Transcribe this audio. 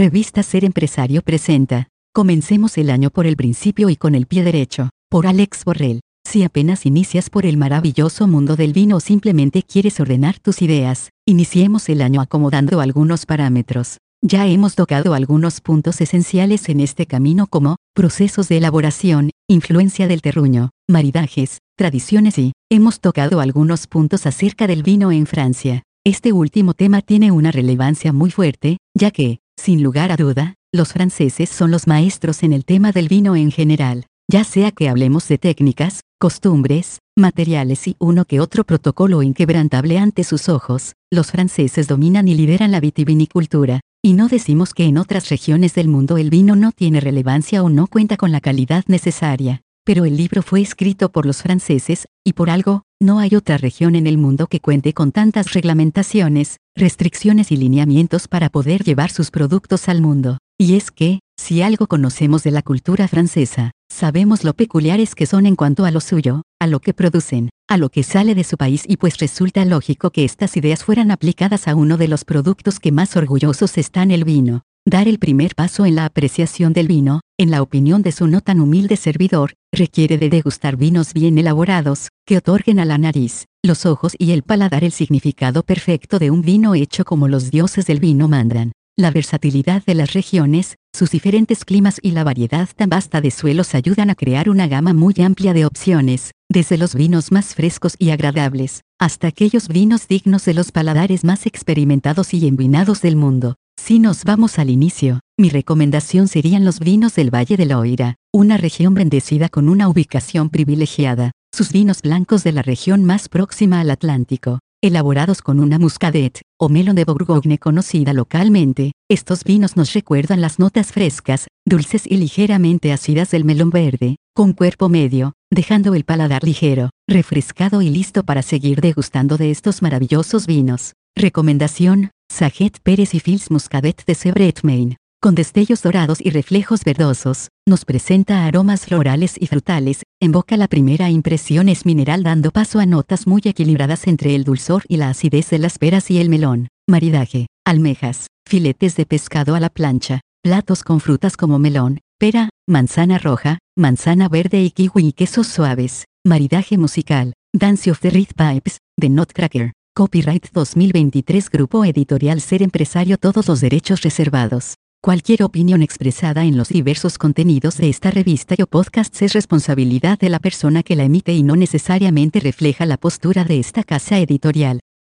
Revista Ser Empresario presenta. Comencemos el año por el principio y con el pie derecho. Por Alex Borrell. Si apenas inicias por el maravilloso mundo del vino o simplemente quieres ordenar tus ideas, iniciemos el año acomodando algunos parámetros. Ya hemos tocado algunos puntos esenciales en este camino como procesos de elaboración, influencia del terruño, maridajes, tradiciones y hemos tocado algunos puntos acerca del vino en Francia. Este último tema tiene una relevancia muy fuerte, ya que, sin lugar a duda, los franceses son los maestros en el tema del vino en general, ya sea que hablemos de técnicas, costumbres, materiales y uno que otro protocolo inquebrantable ante sus ojos, los franceses dominan y lideran la vitivinicultura, y no decimos que en otras regiones del mundo el vino no tiene relevancia o no cuenta con la calidad necesaria, pero el libro fue escrito por los franceses, y por algo, no hay otra región en el mundo que cuente con tantas reglamentaciones, restricciones y lineamientos para poder llevar sus productos al mundo. Y es que, si algo conocemos de la cultura francesa, sabemos lo peculiares que son en cuanto a lo suyo, a lo que producen, a lo que sale de su país y pues resulta lógico que estas ideas fueran aplicadas a uno de los productos que más orgullosos están el vino. Dar el primer paso en la apreciación del vino, en la opinión de su no tan humilde servidor, requiere de degustar vinos bien elaborados, que otorguen a la nariz, los ojos y el paladar el significado perfecto de un vino hecho como los dioses del vino mandan. La versatilidad de las regiones, sus diferentes climas y la variedad tan vasta de suelos ayudan a crear una gama muy amplia de opciones, desde los vinos más frescos y agradables, hasta aquellos vinos dignos de los paladares más experimentados y envinados del mundo. Si nos vamos al inicio, mi recomendación serían los vinos del Valle de Loira, una región bendecida con una ubicación privilegiada, sus vinos blancos de la región más próxima al Atlántico, elaborados con una muscadet, o melón de Bourgogne conocida localmente, estos vinos nos recuerdan las notas frescas, dulces y ligeramente ácidas del melón verde, con cuerpo medio, dejando el paladar ligero, refrescado y listo para seguir degustando de estos maravillosos vinos. Recomendación, Saget Pérez y Fils Muscadet de Sebret Maine, con destellos dorados y reflejos verdosos, nos presenta aromas florales y frutales, en boca la primera impresión es mineral dando paso a notas muy equilibradas entre el dulzor y la acidez de las peras y el melón, maridaje, almejas, filetes de pescado a la plancha, platos con frutas como melón, pera, manzana roja, manzana verde y kiwi y quesos suaves, maridaje musical, Dance of the Reed Pipes, de Nutcracker. Copyright 2023 Grupo Editorial Ser Empresario Todos los derechos reservados. Cualquier opinión expresada en los diversos contenidos de esta revista o podcast es responsabilidad de la persona que la emite y no necesariamente refleja la postura de esta casa editorial.